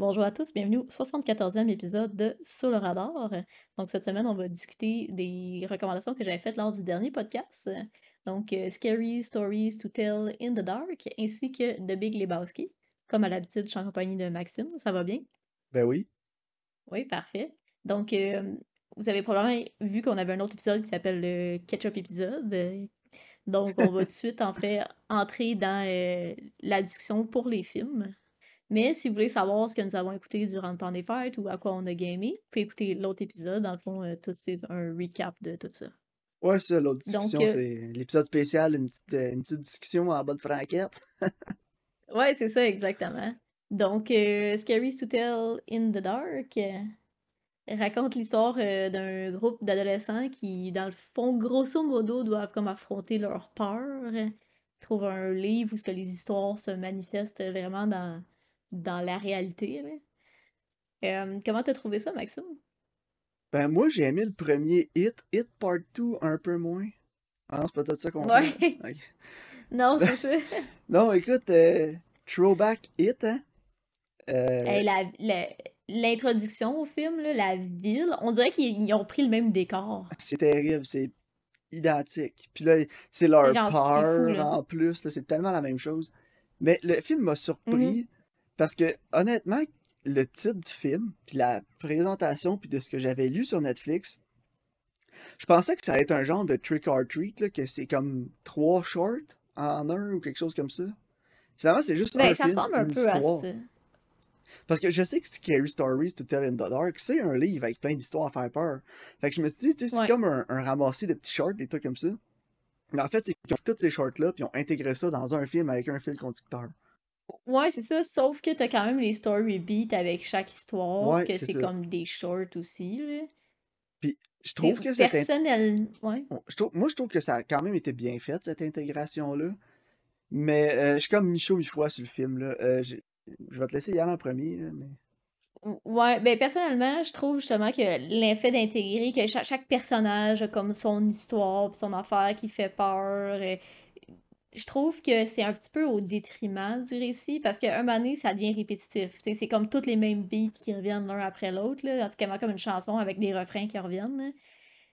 Bonjour à tous, bienvenue au 74e épisode de le radar. Donc cette semaine, on va discuter des recommandations que j'avais faites lors du dernier podcast. Donc euh, Scary Stories to Tell in the Dark ainsi que The Big Lebowski. Comme à l'habitude, je suis en compagnie de Maxime, ça va bien? Ben oui. Oui, parfait. Donc euh, vous avez probablement vu qu'on avait un autre épisode qui s'appelle le Ketchup épisode. Donc on va tout de suite en fait entrer dans euh, la discussion pour les films. Mais si vous voulez savoir ce que nous avons écouté durant le temps des fêtes ou à quoi on a gamé, vous pouvez écouter l'autre épisode. Dans le fond, euh, tout c'est un recap de tout ça. Ouais, c'est ça, l'autre discussion, euh, c'est l'épisode spécial, une petite, euh, une petite discussion en bas de franquette. ouais, c'est ça, exactement. Donc, euh, Scary to Tell in the Dark euh, raconte l'histoire euh, d'un groupe d'adolescents qui, dans le fond, grosso modo, doivent comme affronter leur peur. Ils trouvent un livre où ce que les histoires se manifestent vraiment dans, dans la réalité. là. Euh, comment t'as trouvé ça, Maxime? Ben moi, j'ai aimé le premier Hit, Hit Part 2 un peu moins. Ah non, c'est peut-être ça qu'on Ouais. Non, c'est ça. Non, écoute, euh, Throwback Hit, hein? Euh, Hey, la, la- l'introduction au film, là, la ville, on dirait qu'ils ils ont pris le même décor. c'est terrible, c'est identique. Puis là, c'est leur Genre, fou, peur là. en plus, c'est tellement la même chose. Mais le film m'a Mhm. surpris parce que, honnêtement, le titre du film, puis la présentation, puis de ce que j'avais lu sur Netflix, je pensais que ça allait être un genre de trick or treat, là, que c'est comme trois shorts en un ou quelque chose comme ça. Finalement, c'est juste Ben, un ça film, ressemble un peu à ça. Parce que je sais que Scary Stories to Tell in the Dark, c'est un livre avec plein d'histoires à faire peur. Fait que je me suis dit, tu sais, c'est Ouais. comme un, un ramassé de petits shorts, des trucs comme ça. Mais en fait, c'est qu'ils ont pris tous ces shorts-là, puis ils ont intégré ça dans un film avec un fil conducteur. Ouais, c'est ça, sauf que t'as quand même les story beats avec chaque histoire, Ouais, que c'est c'est ça. comme des shorts aussi, là. Puis je trouve que cette in- personnel... Ouais. je trouve- moi, je trouve que ça a quand même été bien fait, cette intégration-là. Mais euh, je suis comme Michaud mi-fois sur le film, là. Euh, j'ai- je vais te laisser y aller en premier, là, mais... Ouais, ben personnellement, je trouve justement que l'effet d'intégrer que chaque, chaque personnage a comme son histoire pis son affaire qui fait peur. Je trouve que c'est un petit peu au détriment du récit parce qu'à un moment donné, ça devient répétitif. C'est comme tous les mêmes beats qui reviennent l'un après l'autre, là. Quasiment comme une chanson avec des refrains qui reviennent, là.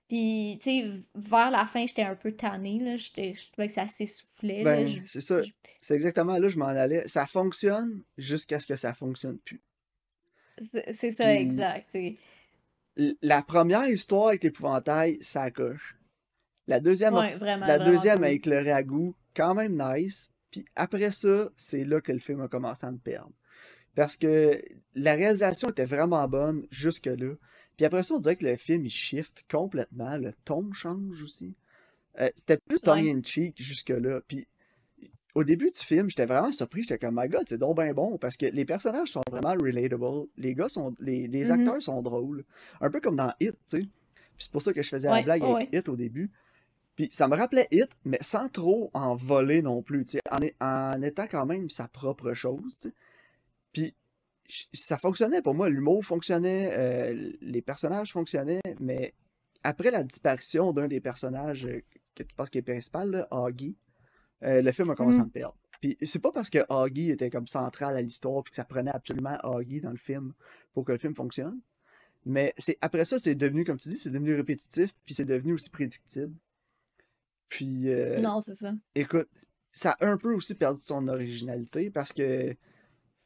Puis, tu sais, vers la fin, j'étais un peu tannée, là. Je trouvais que ça s'essoufflait. Ben, Je- c'est ça. C'est exactement là je m'en allais. Ça fonctionne jusqu'à ce que ça fonctionne plus. C'est ça, Puis exact. la première histoire avec l'épouvantail, ça coche. La deuxième, Ouais, vraiment, la vraiment deuxième cool. avec le ragoût, quand même nice. Puis après ça, c'est là que le film a commencé à me perdre. Parce que la réalisation était vraiment bonne jusque-là. Puis après ça, on dirait que le film, il shift complètement. Le ton change aussi. Euh, c'était plus tongue in cheek jusque-là. Puis au début du film, j'étais vraiment surpris. J'étais comme, my god, c'est donc bien bon. Parce que les personnages sont vraiment relatable. Les gars sont. Les, les Mhm. acteurs sont drôles. Un peu comme dans Hit, tu sais. Puis c'est pour ça que je faisais la blague avec ouais. Hit au début. Puis ça me rappelait Hit, mais sans trop en voler non plus, tu sais, en, en étant quand même sa propre chose, tu sais. Puis ça fonctionnait pour moi, l'humour fonctionnait, euh, les personnages fonctionnaient, mais après la disparition d'un des personnages euh, que tu penses qui est principal, là, Augie, euh, le film a commencé à Mhm. me perdre. Puis c'est pas parce que Augie était comme central à l'histoire puis que ça prenait absolument Augie dans le film pour que le film fonctionne. Mais c'est après ça, c'est devenu, comme tu dis, c'est devenu répétitif, puis c'est devenu aussi prédictible. Puis, euh, Non, c'est ça. écoute, ça a un peu aussi perdu son originalité parce que,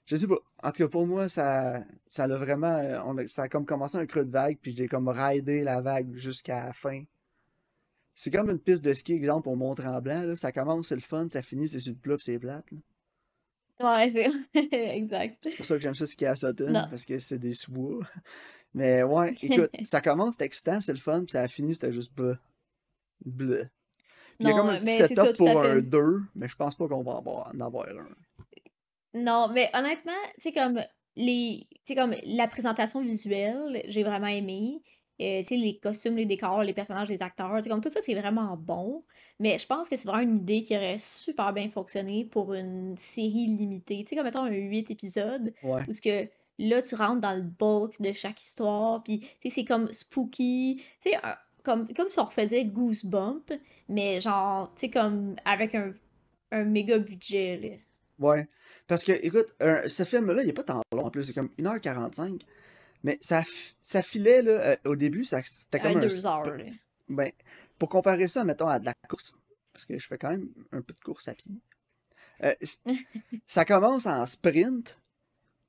je sais pas, en tout cas pour moi, ça, ça l'a vraiment, euh, on a- ça a comme commencé un creux de vague, puis j'ai comme raidé la vague jusqu'à la fin. C'est comme une piste de ski, exemple, au Mont-Tremblant, là. Ça commence, c'est le fun, ça finit, c'est sur le plat, c'est plate, là. Ouais, c'est exact. C'est pour ça que j'aime ça skier à Sutton, Non. parce que c'est des sous Mais ouais, écoute, ça commence, c'était excitant, c'est le fun, puis ça a fini, c'était juste bleu. Bleu. Il y a comme un petit setup pour un fait. 2, mais je pense pas qu'on va en avoir, un. Non, mais honnêtement, tu sais, comme les. Tu comme la présentation visuelle, j'ai vraiment aimé. Euh, tu sais, les costumes, les décors, les personnages, les acteurs, tu sais, comme tout ça, c'est vraiment bon. Mais je pense que c'est vraiment une idée qui aurait super bien fonctionné pour une série limitée. Tu sais, comme mettons un 8 épisodes, Ouais. où ce que là, tu rentres dans le bulk de chaque histoire, puis tu sais, c'est comme spooky. Tu sais, comme, comme si on refaisait Goosebump, mais genre, tu sais, comme avec un, un méga budget, là. Ouais. Parce que, écoute, un- ce film-là, il est pas tant long en plus, c'est comme 1h45. Mais ça, ça filait, là, euh, au début, ça, c'était Un comme un. deux heures. là. Ben, pour comparer ça, mettons, à de la course, parce que je fais quand même un peu de course à pied. euh, ça commence en sprint,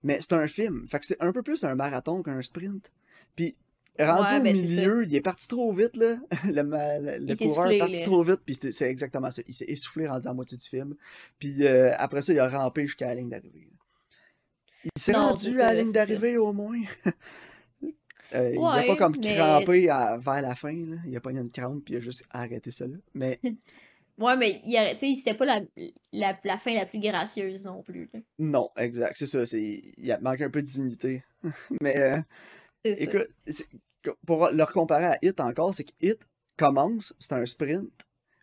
mais c'est un film. Fait que c'est un peu plus un marathon qu'un sprint. Puis, rendu Ouais, au ben, milieu, il est parti trop vite, là. Le, le- coureur est parti trop vite, puis c'est exactement ça. Il s'est essoufflé rendu à la moitié du film. Puis euh, après ça, il a rampé jusqu'à la ligne d'arrivée. Il s'est rendu à la ligne d'arrivée au moins. Euh, il a Ouais, pas comme mais- crampé à- vers la fin, là. il a pas eu une crampe puis il a juste arrêté ça là. Mais Ouais, mais il c'était pas la, la, la fin la plus gracieuse non plus. là. non, exact, c'est ça, il a- manque un peu de dignité. Mais euh, Écoute, c'est- pour le comparer à Hit encore, c'est que Hit commence, c'est un sprint,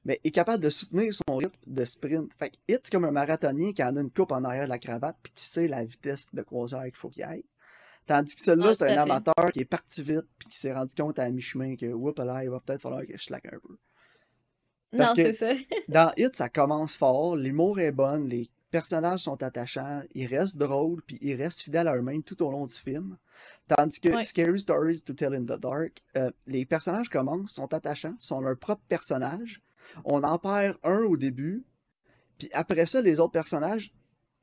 mais est capable de soutenir son rythme de sprint. Fait que Hit, c'est comme un marathonien qui en a une coupe en arrière de la cravate puis qui sait la vitesse de croisière qu'il faut qu'il aille. Tandis que celui-là, Ouais, c'est un amateur qui est parti vite puis qui s'est rendu compte à mi-chemin que, oups, là, il va peut-être falloir que je slack un peu. parce non, que- c'est ça. Dans Hit, ça commence fort, l'humour est bon, les personnages sont attachants, ils restent drôles, puis ils restent fidèles à eux-mêmes tout au long du film. Tandis que Ouais. Scary Stories to Tell in the Dark, euh, les personnages commencent, sont attachants, sont leur propre personnage. On en perd un au début, puis après ça, les autres personnages,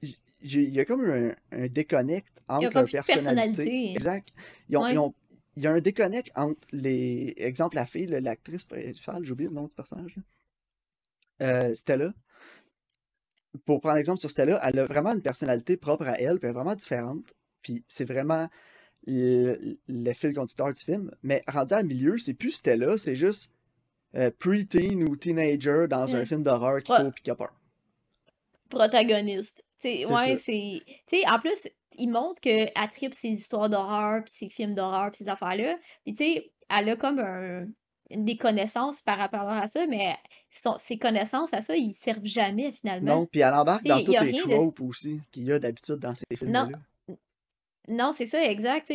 il y a comme un, un déconnect entre leur personnalité. personnalité. Exact. Ils ont- Ouais. ils ont- il y a un déconnect entre les. Exemple, la fille, l'actrice principale, j'ai oublié le nom du personnage. là. Euh, Stella. Pour prendre exemple sur Stella, elle a vraiment une personnalité propre à elle, puis elle est vraiment différente. Puis c'est vraiment le, le fil conducteur du film. Mais rendu à milieu, c'est plus Stella, c'est juste euh, pre-teen ou teenager dans un Ouais. film d'horreur qui court a peur. Protagoniste. Tu sais, C'est ouais, c'est. Tu sais, en plus, il montre qu'elle tripe ses histoires d'horreur, puis ses films d'horreur, puis ces affaires-là. Puis, tu sais, elle a comme un, des connaissances par rapport à ça, mais son- ses connaissances à ça, ils servent jamais finalement. Non, puis elle embarque dans toutes les de- tropes aussi qu'il y a d'habitude dans ces films-là. Non, c'est ça, exact.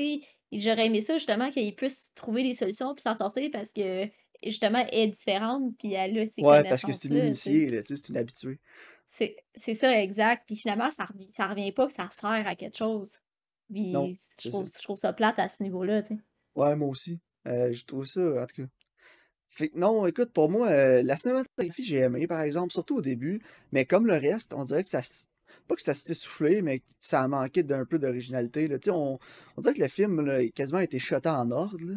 J'aurais aimé ça justement qu'il puisse trouver des solutions puis s'en sortir parce que justement, elle est différente puis elle a ses Ouais, parce que c'est une initiée, c'est une habituée. C'est ça, exact. Puis finalement, ça, revi- ça revient pas que ça sert à quelque chose. Puis Non, je trouve, ça. je trouve ça plate à ce niveau-là. Ouais, moi aussi. Euh, je trouve ça, en tout cas. Fait que non, écoute, pour moi, euh, la cinématographie, j'ai aimé, par exemple, surtout au début, mais comme le reste, on dirait que ça. Pas que ça s'est essoufflé, mais que ça a manqué d'un peu d'originalité. on, on dirait que le film là, a quasiment été shoté en ordre. là.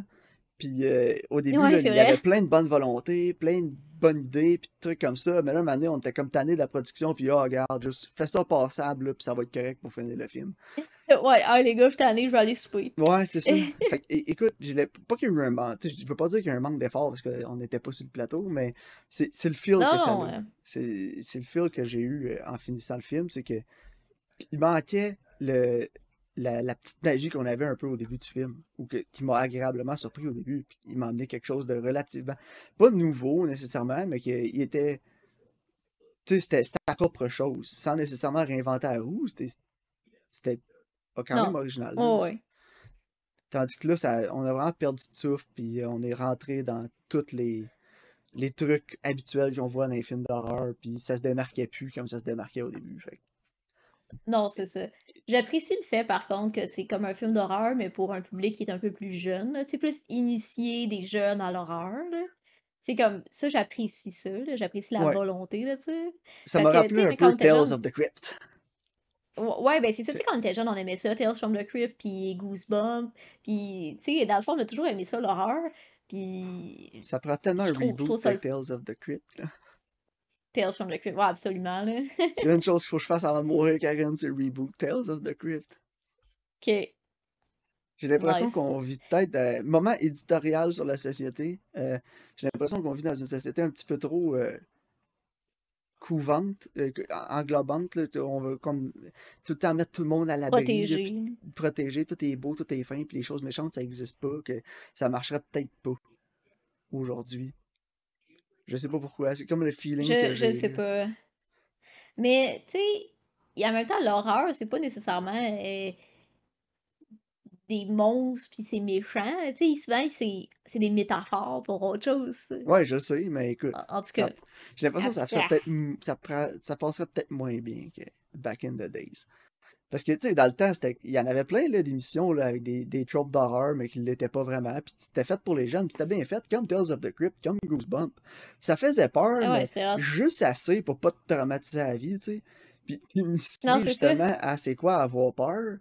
Puis euh, au début, Ouais, là, c'est il y avait plein de bonnes volontés, plein de bonnes idées, puis de trucs comme ça. Mais là, un moment donné, on était comme tanné de la production, puis ah, regarde, juste fais ça passable, là, puis ça va être correct pour finir le film. Ouais, ah, les gars, je suis tannée, je vais aller souper. Ouais, c'est ça. Fait que, écoute, pas qu'il y a eu un manque. Je veux pas dire qu'il y a un manque d'effort parce qu'on n'était pas sur le plateau, mais c'est le feel que ça ouais. C'est le feel que j'ai eu euh, en finissant le film, c'est que il manquait le, la, la petite magie qu'on avait un peu au début du film, ou que, qui m'a agréablement surpris au début. Puis il m'a amené quelque chose de relativement, pas nouveau nécessairement, mais qu'il était, tu sais, c'était sa propre chose, sans nécessairement réinventer la roue. C'était quand Non. même original. Oh, ouais. Tandis que là, ça, on a vraiment perdu de souffle, puis euh, on est rentré dans tous les, les trucs habituels qu'on voit dans les films d'horreur, puis ça se démarquait plus comme ça se démarquait au début. Fait. Non, c'est ça. J'apprécie le fait, par contre, que c'est comme un film d'horreur, mais pour un public qui est un peu plus jeune, tu sais, plus initié des jeunes à l'horreur. C'est comme, ça, j'apprécie ça. J'apprécie la Ouais. volonté, là, tu sais. Ça m'a rappelé un peu Tales jeune- of the Crypt. Ouais, ben c'est ça, tu sais, quand on était jeune, on aimait ça, Tales from the Crypt, puis Goosebumps, puis, tu sais, dans le fond, on a toujours aimé ça, l'horreur, puis Ça prend tellement un trouve- reboot ça de Tales of the Crypt. là. Tales from the Crypt, ouais, absolument, là. A une chose qu'il faut que je fasse avant de mourir, Karen, c'est reboot Tales of the Crypt. OK. J'ai l'impression Nice. qu'on vit peut-être un moment éditorial sur la société. Euh, J'ai l'impression qu'on vit dans une société un petit peu trop euh, couvante, euh, que- englobante. là. On veut comme tout le temps mettre tout le monde à l'abri, là, puis protéger, tout est beau, tout est fin, puis les choses méchantes, ça n'existe pas, que ça marcherait peut-être pas aujourd'hui. Je sais pas pourquoi, c'est comme le feeling que Je, j'ai. je sais pas. Mais, tu sais, en même temps, l'horreur, c'est pas nécessairement euh, des monstres puis c'est méchant. Tu sais, souvent, c'est des métaphores pour autre chose. Ouais, je sais, mais écoute, En, en tout cas, j'ai l'impression que ça, ça, mm, ça, ça passerait peut-être moins bien que back in the days. Parce que, tu sais, dans le temps, il y en avait plein d'émissions avec des, des tropes d'horreur, mais qui ne l'étaient pas vraiment. Puis c'était fait pour les jeunes, c'était bien fait, comme Tales of the Crypt, comme Goosebumps. Ça faisait peur, Ah ouais, mais juste assez pour pas te traumatiser à la vie, tu sais. Puis t'initier justement à c'est quoi avoir peur.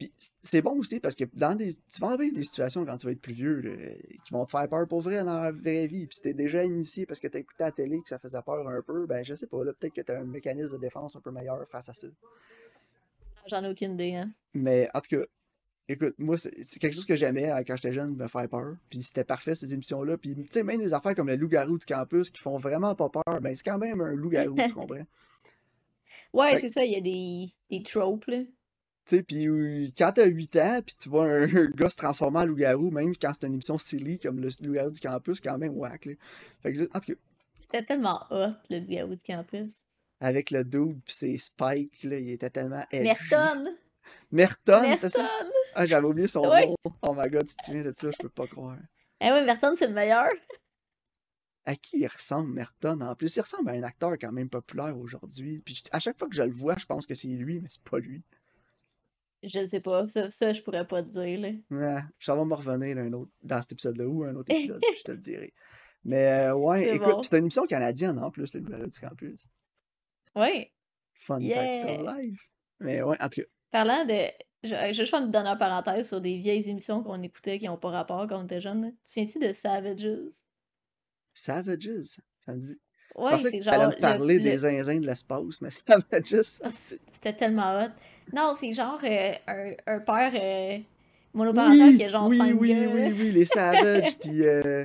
Puis c'est bon aussi parce que dans des. Tu vas avoir des situations quand tu vas être plus vieux qui vont te faire peur pour vrai dans la vraie vie. Puis si t'es déjà initié parce que t'as écouté la télé que ça faisait peur un peu, ben je sais pas, là, peut-être que t'as un mécanisme de défense un peu meilleur face à ça. J'en ai aucune idée, hein. Mais en tout cas, écoute, moi, c'est quelque chose que j'aimais quand j'étais jeune, me faire peur. Puis c'était parfait, ces émissions-là. Puis, tu sais, même des affaires comme le loup-garou du campus qui font vraiment pas peur, ben c'est quand même un loup-garou, tu comprends? Ouais, c'est ça, il y a des, des tropes, là. Sais, puis quand t'as 8 ans, puis tu vois un, gars se transformer en loup-garou, même quand c'est une émission silly comme le loup-garou du campus, quand même whack, là. Fait que, en tout cas. C'était tellement hot, le loup-garou du campus avec le dude pis ses spikes, là, il était tellement. Merton! Merton, c'est ça? Ah, j'avais oublié son nom. Oh my god, si tu viens de ça, je peux pas croire. Eh oui, Merton, c'est le meilleur. À qui il ressemble, Merton? En plus, il ressemble à un acteur quand même populaire aujourd'hui. Puis à chaque fois que je le vois, je pense que c'est lui, mais c'est pas lui. Je ne sais pas. Ça, ça, je pourrais pas te dire. Là. Ouais, ça va me revenir un autre, dans cet épisode-là ou un autre épisode, je te le dirai. Mais euh, ouais, écoute, c'est une émission canadienne en plus, le Gouvernement du Campus. Oui. Fun fact of life. Mais ouais, en tout cas. Parlant de. Je, je juste faire une dernière parenthèse sur des vieilles émissions qu'on écoutait qui n'ont pas rapport quand on était jeune. Tu viens-tu de Savages? Savages? Ça me dit. Ouais, c'est genre. me parler des zinzins de l'espace, mais Savages. Ah, c'était tellement hot. Non, c'est genre euh, un, un, père euh, monoparental qui est genre oui, 5 oui, oui, oui, oui, les Savages, puis. Euh,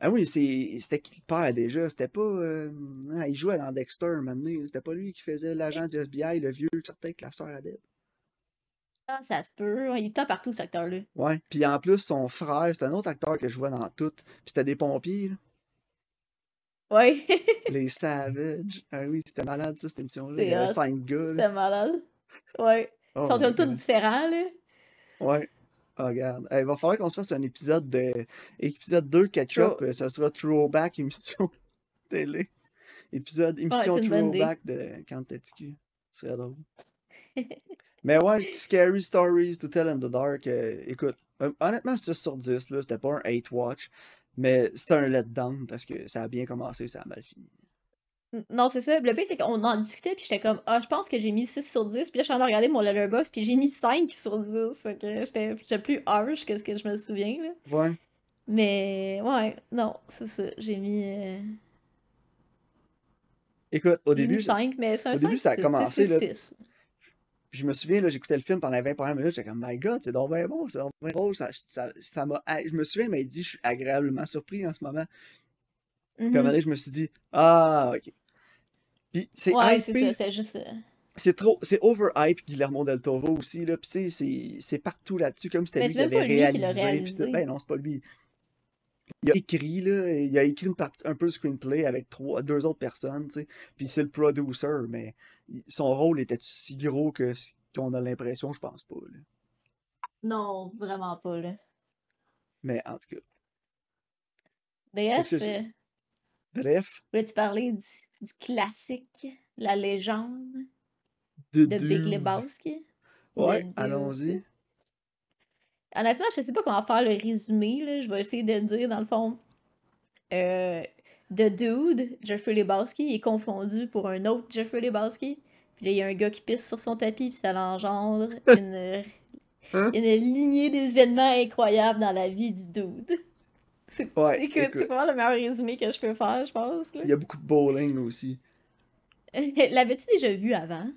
ah oui, c'était qui le père déjà? C'était pas. Euh... Ah, il jouait dans Dexter donné. C'était pas lui qui faisait l'agent du FBI, le vieux qui sortait avec la sœur Adèle. Ah, ça se peut. Il est partout, cet acteur-là. Ouais. Puis en plus, son frère, c'était un autre acteur que je vois dans tout. Puis c'était des pompiers, là. Ouais. Les Savages. Ah oui, c'était malade, ça, cette émission-là. Il y avait cinq gars. C'était malade. Ouais. Ils oh sont tous différents, là. Ouais. Oh, regarde. il va falloir qu'on se fasse un épisode de. Épisode 2 catch-up. Euh, ça sera Throwback émission télé. Épisode, émission Throwback de Quand Ce serait drôle. Mais ouais, Scary Stories to Tell in the Dark. Euh, écoute, euh, honnêtement, 6 sur 10, là, c'était pas un 8 watch. Mais c'était un letdown parce que ça a bien commencé, ça a mal fini. Non, c'est ça. Le pire, c'est qu'on en discutait, puis j'étais comme, ah, je pense que j'ai mis 6 sur 10. Puis là, je suis en train de regarder mon letterbox, puis j'ai mis 5 sur 10. Fait que j'étais plus harsh que ce que je me souviens, là. Ouais. Mais, ouais, non, c'est ça. J'ai mis. Euh... Écoute, au début. 5, mais c'est un Au 5, début, ça a commencé, là. Puis je me souviens, là, j'écoutais le film pendant les 20 premières minutes, j'étais comme, my god, c'est donc bien bon, c'est donc bien drôle. Ça, ça, ça m'a. Je me souviens, il m'a dit, je suis agréablement surpris en ce moment. Puis à un moment Mhm. donné, je me suis dit, ah, ok. Puis c'est Ouais, c'est c'est juste. euh, C'est trop, c'est overhype Guillermo del Toro aussi, là. Puis c'est- c'est partout là-dessus, comme si c'était lui qui avait lui qui réalisé. réalisé. Ben non, c'est pas lui. Il a écrit, là, il a écrit une partie, un peu le screenplay avec trois, deux autres personnes, tu sais. Puis c'est le producer, mais son rôle était si gros que qu'on a l'impression, je pense pas, là. Non, vraiment pas, là. Mais en tout cas, Bref, euh, bref, voulais-tu parler du, du classique, la légende de de Big. Lebowski? Ouais, allons-y. Honnêtement, je sais pas comment faire le résumé, là. Je vais essayer de le dire, dans le fond. Euh, The Dude, Jeffrey Lebowski, est confondu pour un autre Jeffrey Lebowski. Puis là, il y a un gars qui pisse sur son tapis, puis ça l'engendre une, Hein? une lignée d'événements incroyables dans la vie du dude. C'est Ouais, écoute, c'est écoute, vraiment le meilleur résumé que je peux faire, je pense. là. il y a beaucoup de bowling aussi. L'avais-tu déjà vu avant?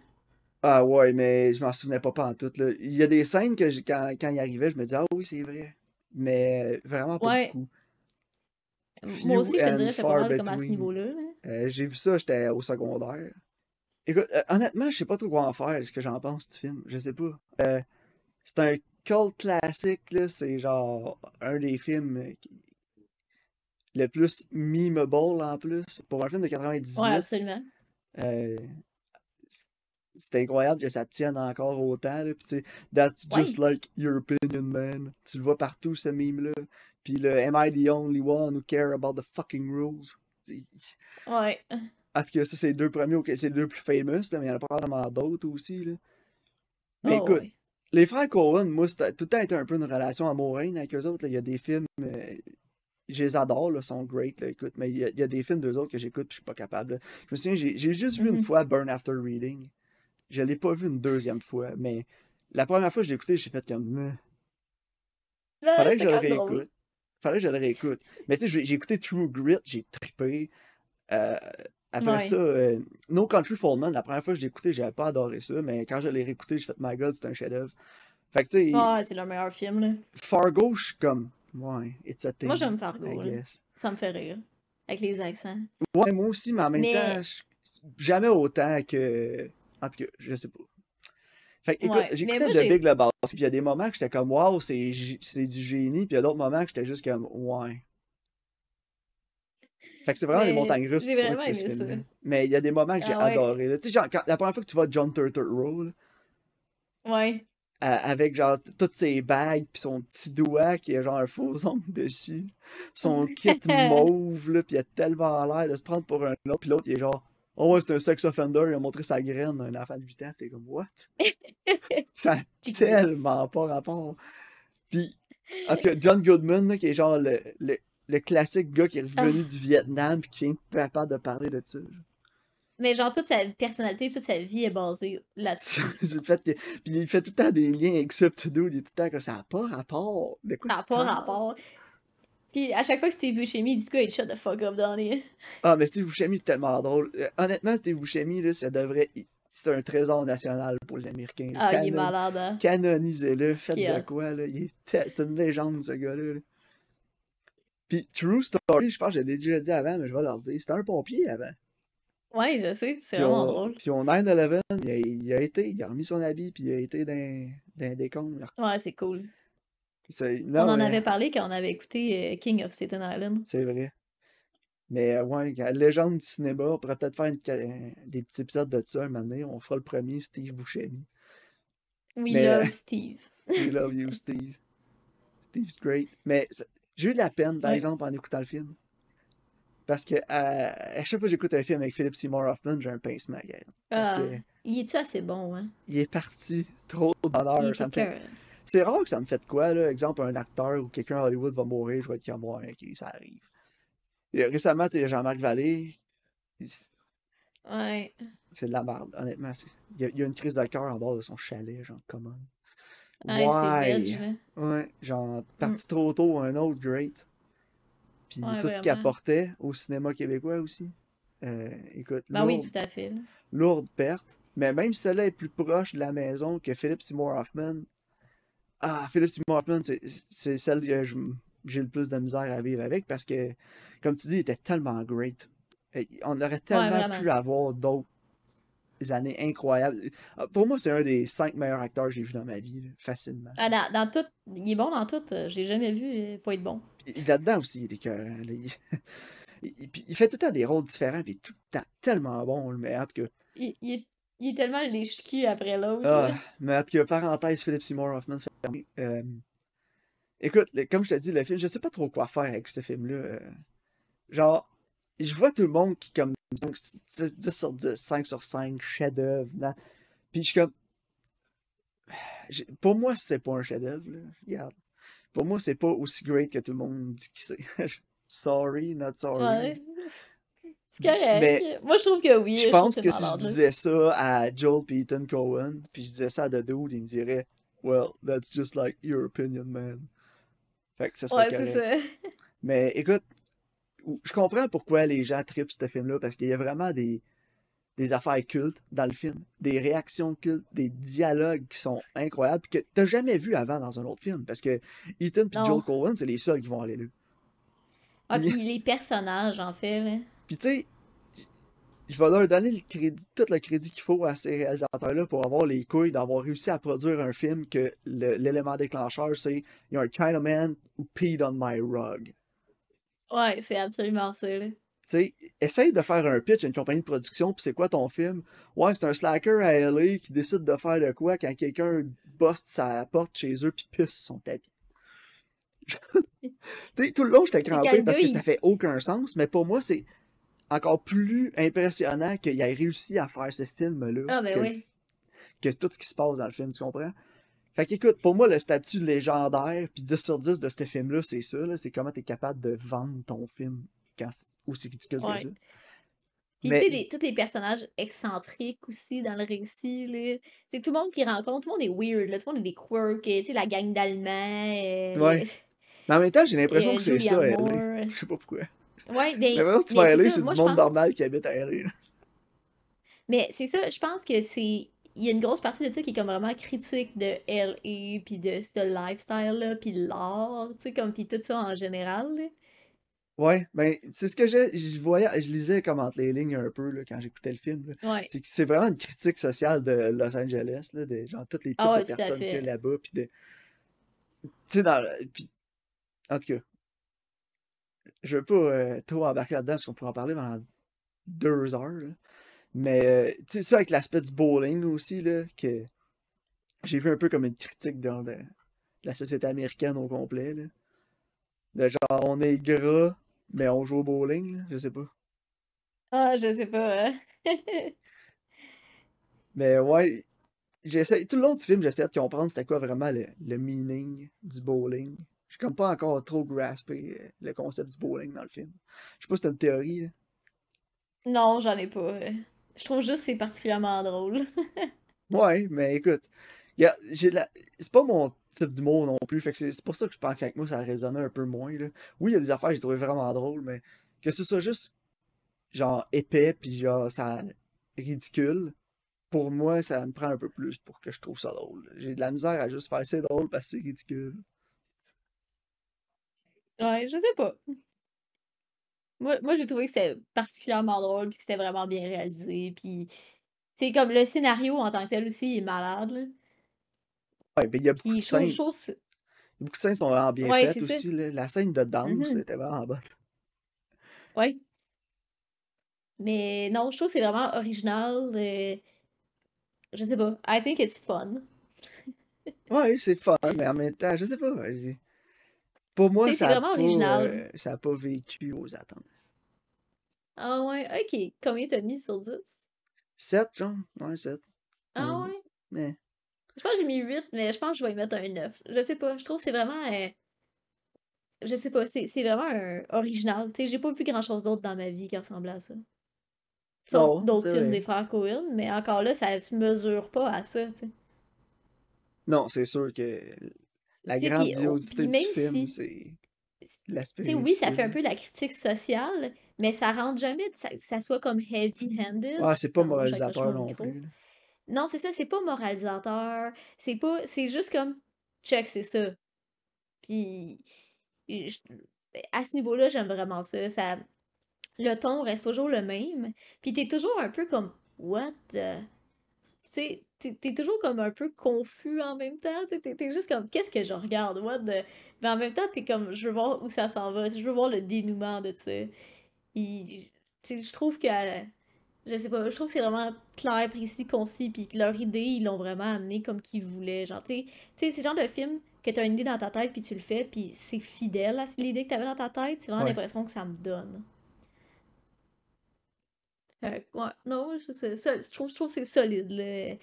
Ah ouais, mais je m'en souvenais pas pas en tout. Là. Il y a des scènes que quand, quand il arrivait, je me disais, ah oui, c'est vrai. Mais vraiment pas Ouais. beaucoup. Moi aussi, je te dirais, j'étais pas mal comme à ce niveau-là. là. Euh, j'ai vu ça, j'étais au secondaire. Écoute, euh, honnêtement, je sais pas trop quoi en faire, ce que j'en pense du film. Je sais pas. Euh, c'est un cult classique, là. C'est genre un des films le plus memeable en plus. Pour un film de 98, Ouais, absolument. euh, c'est incroyable que ça tienne encore autant. Là. Puis, tu sais, That's just like your opinion, man. Tu le vois partout, ce meme-là. Puis le Am I the only one who care about the fucking rules? Ouais. En tout cas, ça, c'est les deux premiers, c'est les deux plus famous, là, mais il y en a probablement d'autres aussi. Là. Mais Oh, écoute, ouais. les frères Cohen, moi, c'était tout le temps été un peu une relation amoureuse avec eux autres. là. Il y a des films, euh, je les adore, là, sont great, là, écoute, mais il y, a, il y a des films d'eux autres que j'écoute puis je suis pas capable. là. Je me souviens, j'ai juste vu une Mhm. fois Burn After Reading. Je l'ai pas vu une deuxième fois, mais la première fois que je l'ai écouté, j'ai fait comme. Fallait que je le réécoute. Fallait que je le réécoute. Mais tu sais, j'ai écouté True Grit, j'ai trippé. Euh, après Ouais. ça, euh, No Country for Men, la première fois que je l'ai écouté, j'avais pas adoré ça, mais quand je l'ai réécouté, j'ai fait My God, c'est un chef-d'œuvre. Fait que tu sais, Ouais, c'est leur meilleur film, là. Fargo, je suis comme. Ouais, it's a thing. Moi, j'aime Fargo, là. Ça me fait rire. Avec les accents. Ouais, moi aussi, mais en même Mais- temps, jamais autant que. En tout cas, je sais pas. Fait que, écoute, Ouais, j'écoutais The Big Lebowski, puis il y a des moments que j'étais comme, waouh, c'est du génie, puis il y a d'autres moments que j'étais juste comme, ouais. Fait que c'est vraiment les Mais montagnes russes j'ai vraiment aimé ça. Mais il y a des moments que j'ai Ah ouais. adoré. Tu sais, genre, quand- la première fois que tu vois John Turturro, là, Ouais. Avec genre toutes ses bagues, puis son petit doigt qui est genre un faux ongle dessus, son kit mauve, là, puis il a tellement l'air de se prendre pour un autre, puis l'autre, il est genre, oh ouais, c'est un sex offender, il a montré sa graine à un enfant de 8 ans, t'es comme, what? Ça a tellement pas rapport. Puis, en tout cas, John Goodman, là, qui est genre le, le, le classique gars qui est Ah. revenu du Vietnam, puis qui est capable de parler de ça. Mais genre, toute sa personnalité, toute sa vie est basée là-dessus. Fait que, puis il fait tout le temps des liens avec dude, il est tout le temps que ça n'a pas rapport. De quoi Ça n'a pas rapport. Puis à chaque fois que Steve Buscemi, il dit quoi, il shut the fuck up dans les. Ah, mais Steve Buscemi est tellement drôle. Euh, honnêtement, Steve Buscemi, là, ça devrait. C'est un trésor national pour les Américains. Ah, il est malade, hein. Canonisez-le, faites de quoi, là. Il est tel- C'est une légende, ce gars-là. là. Puis True Story, je pense que je l'ai déjà dit avant, mais je vais leur dire. C'était un pompier avant. Ouais, je sais, c'est Puis vraiment drôle. Puis au 9-11, il a, il a été, il a remis son habit, puis il a été dans, dans des. Ouais, c'est cool. On en avait parlé quand on avait écouté euh, King of Staten Island. C'est vrai. Mais euh, ouais, la légende du cinéma, on pourrait peut-être faire une ca- un- des petits épisodes de ça un moment donné. On fera le premier, Steve Buscemi. We Mais, love Steve. We love you, Steve. Steve's great. Mais ça- j'ai eu de la peine, par Ouais. exemple, en écoutant le film. Parce que euh, à chaque fois que j'écoute un film avec Philip Seymour Hoffman, j'ai un pincement. Parce Ah, que Il est-tu assez bon, hein? il est parti trop fait... écœurant. C'est rare que ça me fait de quoi, là. Exemple, un acteur ou quelqu'un à Hollywood va mourir, je vais être comme, ouais, ok, ça arrive. Et récemment, tu sais, Jean-Marc Vallée, il- Ouais. C'est de la merde, honnêtement. Il y, a, il y a une crise de cœur en dehors de son chalet, genre, comment. Ouais, c'est belge, hein. Ouais, genre, parti trop tôt, un autre great. Puis Ouais, tout ce qu'il apportait au cinéma québécois aussi. Euh, écoute, Ben oui, lourde, tout à fait. là. lourde perte. Mais même si celle-là est plus proche de la maison que Philip Seymour Hoffman, ah, Philip Seymour Hoffman, c'est- celle que j'ai le plus de misère à vivre avec parce que, comme tu dis, il était tellement great. On aurait tellement pu avoir d'autres années incroyables. Ah, Pour moi, c'est un des cinq meilleurs acteurs que j'ai vu dans ma vie, là, facilement. Ah, dans, dans tout, il est bon dans tout. euh, J'ai jamais vu euh, pas être bon. Puis Là-dedans aussi, il est écœurant. Il... il- il fait tout le temps des rôles différents, puis il tout le temps tellement bon. en tout cas, Il, il est, il est tellement léche-cul après l'autre. Ah, mais cas, parenthèse, Philip Seymour Hoffman. Euh, écoute, le- comme je te dis, le film, je sais pas trop quoi faire avec ce film-là. euh. genre, je vois tout le monde qui, comme, 10, 10 sur 10, 5 sur 5, chef-d'œuvre. Puis je suis comme. Pour moi, c'est pas un chef-d'œuvre. Regarde. Pour moi, c'est pas aussi great que tout le monde dit que c'est. sorry, not sorry. Ouais. C'est correct. Mais Moi, je trouve que oui. Je pense que c'est si je disais ça à Joel Peyton Cohen, puis je disais ça à The Dude, il me dirait Well, that's just like your opinion, man. Fait que ça serait Ouais, c'est correct. ça. Mais écoute, je comprends pourquoi les gens tripent ce film-là, parce qu'il y a vraiment des, des affaires cultes dans le film, des réactions cultes, des dialogues qui sont incroyables, que t'as jamais vu avant dans un autre film, parce que Ethan et. Joel Cohen, c'est les seuls qui vont aller là. Ah, Puis- les personnages, en fait, là. Puis tu sais, je vais leur donner le crédit, tout le crédit qu'il faut à ces réalisateurs-là pour avoir les couilles d'avoir réussi à produire un film que l'élément déclencheur, c'est « You're a Chinaman who peed on my rug ». Ouais, c'est absolument ça, là. Tu sais, essaye de faire un pitch à une compagnie de production, puis c'est quoi ton film? Ouais, c'est un slacker à LA qui décide de faire de quoi quand quelqu'un buste sa porte chez eux puis pisse son tapis. tu sais, tout le long, j'étais crampé parce que ça fait aucun sens, mais pour moi, c'est. encore plus impressionnant qu'il ait réussi à faire ce film-là. Ah, ben que, oui. que tout ce qui se passe dans le film, tu comprends? Fait qu'écoute, pour moi, le statut légendaire, puis 10 sur 10 de ce film-là, c'est ça, là, c'est comment t'es capable de vendre ton film quand c'est aussi ridicule Ouais. que ça. Puis Mais- tu sais, les- tous les personnages excentriques aussi dans le récit, là. C'est tout le monde qui rencontre, tout le monde est weird, là. Tout le monde est des quirks, tu sais, la gang d'Allemands. euh, Ouais. Mais en même temps, j'ai l'impression euh, que c'est ça. Moore. Je sais pas pourquoi. Ouais, ben, Mais vraiment, si tu vas c'est aller, c'est du monde pense- normal qui habite à LA. là. Mais c'est ça, je pense que c'est. Il y a une grosse partie de ça qui est comme vraiment critique de LA, puis de ce lifestyle-là, puis l'art, tu sais, comme, puis tout ça en général, là. Ouais, ben, c'est ce que j'ai- je voyais, je lisais comme entre les lignes un peu, là, quand j'écoutais le film. Ouais. C'est c'est vraiment une critique sociale de Los Angeles, là, de genre tous les types Ah ouais, de personnes qu'il y a là-bas, puis de... Tu sais, dans... puis- En tout cas, je veux pas euh, trop embarquer là-dedans, parce qu'on pourrait en parler pendant deux heures, là. Mais, euh, tu sais, ça avec l'aspect du bowling aussi, là, que j'ai vu un peu comme une critique dans le- la société américaine au complet, là. De genre, on est gras, mais on joue au bowling, là, je sais pas. Ah, je sais pas. hein. Mais ouais, j'essaie, tout le long du film, j'essaie de comprendre c'était quoi vraiment le, le meaning du bowling. J'ai comme pas encore trop graspé euh, le concept du bowling dans le film. Je sais pas si t'as une théorie, là. Non, j'en ai pas. Je trouve juste que c'est particulièrement drôle. Ouais, mais écoute, la... c'est pas mon type d'humour non plus, fait que c'est c'est pour ça que je pense qu'avec moi ça résonnait un peu moins, là. Oui, il y a des affaires que j'ai trouvé vraiment drôles, mais que ce soit juste genre épais puis genre ça ridicule, pour moi ça me prend un peu plus pour que je trouve ça drôle. J'ai de la misère à juste faire c'est drôle parce que c'est ridicule. Ouais, je sais pas. Moi, moi j'ai trouvé que c'était particulièrement drôle, puis que c'était vraiment bien réalisé, puis c'est comme le scénario en tant que tel aussi il est malade, là. Ouais, ben il y a beaucoup de scènes, beaucoup de scènes sont vraiment bien Ouais, faites aussi, là. La scène de danse Mhm. était vraiment bonne. Ouais. Mais non, je trouve que c'est vraiment original. euh, Je sais pas. I think it's fun. Ouais, c'est fun, mais en même temps, je sais pas. Pour moi, ça a vraiment pas, original. euh, ça a pas vécu aux attentes. Ah ouais, ok. Combien t'as mis sur 10? 7, genre? Ouais, 7. Ah Ouais. Mais, Je pense que j'ai mis 8, mais je pense que je vais y mettre un 9. Je sais pas. Je trouve que c'est vraiment. euh, Je sais pas. C'est c'est vraiment un original. Tu sais, j'ai pas vu grand chose d'autre dans ma vie qui ressemblait à ça. Sauf d'autres films vrai. des frères Cohen, mais encore là, ça se mesure pas à ça, tu sais. non, c'est sûr que la oh, grandiosité puis du même film, si- c'est l'aspect oui, ça fait un peu la critique sociale, mais ça rentre jamais, ça, ça soit comme heavy-handed. Ah, c'est pas moralisateur non plus. Non, c'est ça, c'est pas moralisateur. C'est pas. C'est juste comme check, c'est ça. Puis je- à ce niveau-là, j'aime vraiment ça. ça. Le ton reste toujours le même. Puis t'es toujours un peu comme What the... Tu sais, t'es toujours comme un peu confus en même temps. T'es- t'es juste comme Qu'est-ce que je regarde? What the... Mais en même temps, t'es comme Je veux voir où ça s'en va. Je veux voir le dénouement de ça. Je trouve que je sais pas, je trouve que c'est vraiment clair, précis, concis, puis que leur idée, ils l'ont vraiment amené comme qu'ils voulaient. Genre, tu sais, c'est le genre de film que t'as une idée dans ta tête, puis tu le fais, puis c'est fidèle à l'idée que t'avais dans ta tête. C'est vraiment Ouais. l'impression que ça me donne. Ouais, non, je, trouve, je trouve que c'est solide, là.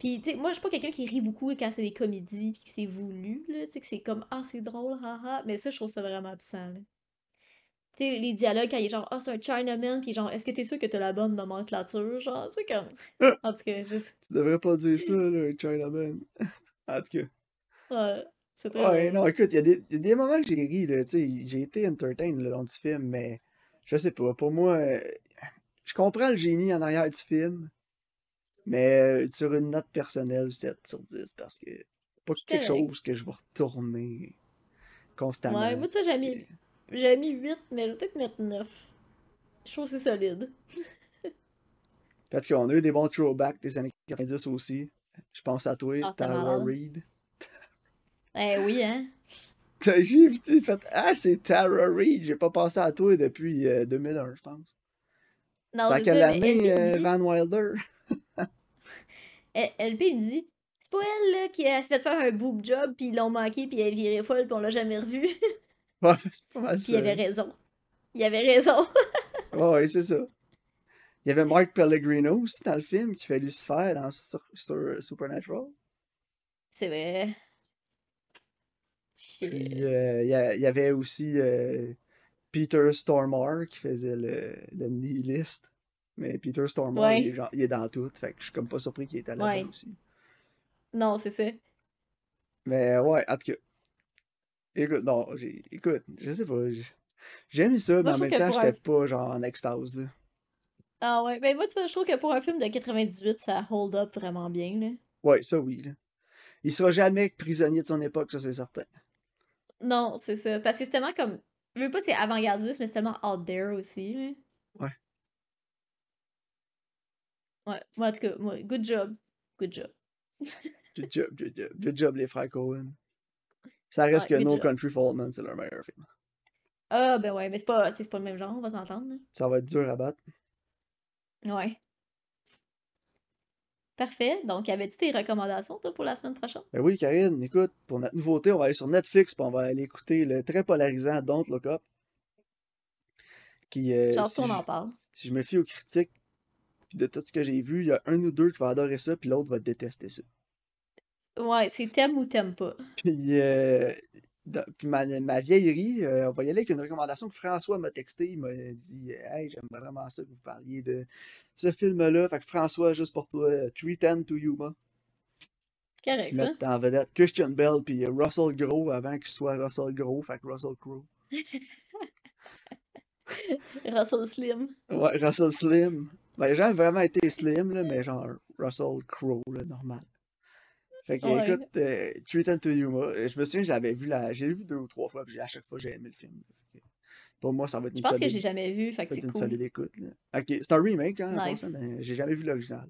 Puis, tu sais, moi, je suis pas quelqu'un qui rit beaucoup quand c'est des comédies, puis que c'est voulu, là, tu sais, que c'est comme, ah, c'est drôle, haha, mais ça, je trouve ça vraiment absent, là. Tu sais, les dialogues quand il est genre, ah, c'est un Chinaman, puis genre, est-ce que t'es sûr que t'as la bonne nomenclature, genre, tu sais, comme. En tout cas, sais. Tu devrais pas dire ça, là, Chinaman. en tout cas. Ouais, c'est très Ouais, non, écoute, il y, a des- il y a des moments que j'ai ri, là, tu sais, j'ai été entertain le long du film, mais je sais pas, pour moi, euh, je comprends le génie en arrière du film, mais euh, sur une note personnelle, 7 sur 10, parce que pas quelque chose que je vais retourner constamment. Ouais, moi, tu vois, j'ai j'ai mis 8, mais je vais peut-être mettre 9. Je trouve que c'est solide. En tout cas, on a eu des bons throwbacks des années 90 aussi. Je pense à toi, Ah, Tara. Reid. Eh oui, hein? T'as- fait Ah, c'est Tara Reid. J'ai pas pensé à toi depuis euh, 2001, je pense. Non, C'est quelle année, euh, dit, Van Wilder? LP, me dit, c'est pas elle, là, qui a- s'est fait faire un boob job, puis ils l'ont manqué, puis elle est virée folle, puis on l'a jamais revue. Ouais, c'est pas mal Puis il avait raison. Il avait raison. Oh, oui, c'est ça. Il y avait Mark Pellegrino aussi dans le film qui fait Lucifer dans sur, sur Supernatural. C'est vrai. Puis euh, il y, avait aussi euh, Peter Stormare qui faisait le, le nihiliste. Mais Peter Stormare, Ouais. il, est genre- il est dans tout. Fait que je suis comme pas surpris qu'il était là Ouais. aussi. Non, c'est ça. Mais ouais, en tout cas. Écoute, non, écoute, je sais pas. j'ai- J'ai aimé ça, mais en même temps, j'étais pas genre en extase, là. Ah ouais, ben moi, tu vois, je trouve que pour un film de 98, ça hold up vraiment bien, là. Ouais, ça oui, là. Il sera jamais prisonnier de son époque, ça c'est certain. Non, c'est ça. Parce que c'est tellement comme. Je veux pas c'est avant-gardiste, mais c'est tellement out there aussi, là. Ouais. Ouais, moi, en tout cas, moi, good job. Good job. Good job, good job. Good job, les frères Cohen. Ça reste Ouais, que No. Country for Old Men, c'est leur meilleur film. Ah, ben ouais, mais c'est pas, c'est pas le même genre, on va s'entendre. Ça va être dur à battre. Ouais. Parfait. Donc, avais-tu tes recommandations, toi, pour la semaine prochaine? Ben oui, Karine, écoute, pour notre nouveauté, on va aller sur Netflix puis on va aller écouter le très polarisant Don't Look Up. Qui, euh, Genre, si, si on je, en parle. si je me fie aux critiques, puis de tout ce que j'ai vu, il y a un ou deux qui va adorer ça, puis l'autre va détester ça. Ouais, c'est t'aimes ou t'aimes pas. Puis, euh, dans- puis ma, ma vieillerie, euh, on va y aller avec une recommandation que François m'a texté. Il m'a dit Hey, j'aime vraiment ça que vous parliez de ce film-là. Fait que François, juste pour toi, 310 to Yuma. Correct, Qui ça. mettent en vedette Christian Bell puis Russell Crowe avant qu'il soit Russell Crowe. Fait que Russell Crowe. Russell Slim. Ouais, Russell Slim. Ben, les gens ont vraiment été slim, là, mais genre Russell Crowe, là, normal. Fait que, Ouais. écoute, euh, 310 to Yuma, euh, je me souviens, j'avais vu la. J'ai vu deux ou trois fois, puis à chaque fois, j'ai aimé le film. Pour moi, ça va être Je une pense que j'ai jamais vu, fait que c'est une cool. solide écoute. Là. Ok, c'est un remake, hein, Nice. mais j'ai jamais vu l'original.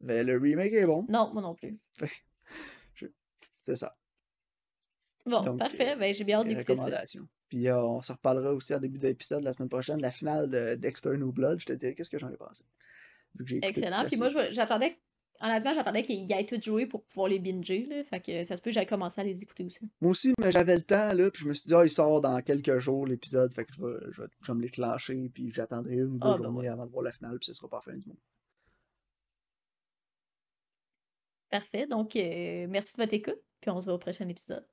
Mais le remake est bon. Non, moi non plus. C'est ça. Bon, Donc, parfait. euh, Ben, j'ai bien hâte d'écouter ça. recommandations. Puis euh, on se reparlera aussi en début d'épisode la semaine prochaine, la finale de Dexter New Blood. Je te dirai qu'est-ce que j'en ai pensé. Excellent. Puis moi, je- j'attendais. Honnêtement, j'attendais qu'ils y aient tout joué pour pouvoir les binger, là. Fait que ça se peut que j'aille commencer à les écouter aussi. Moi aussi, mais j'avais le temps, là, puis je me suis dit, ah, il sort dans quelques jours l'épisode, fait que je vais, je vais, je vais me l'éclencher, puis j'attendrai une ou deux Ah, ben journées ouais. avant de voir la finale, puis ce sera pas la fin du monde. Parfait. Donc, euh, merci de votre écoute. Puis on se voit au prochain épisode.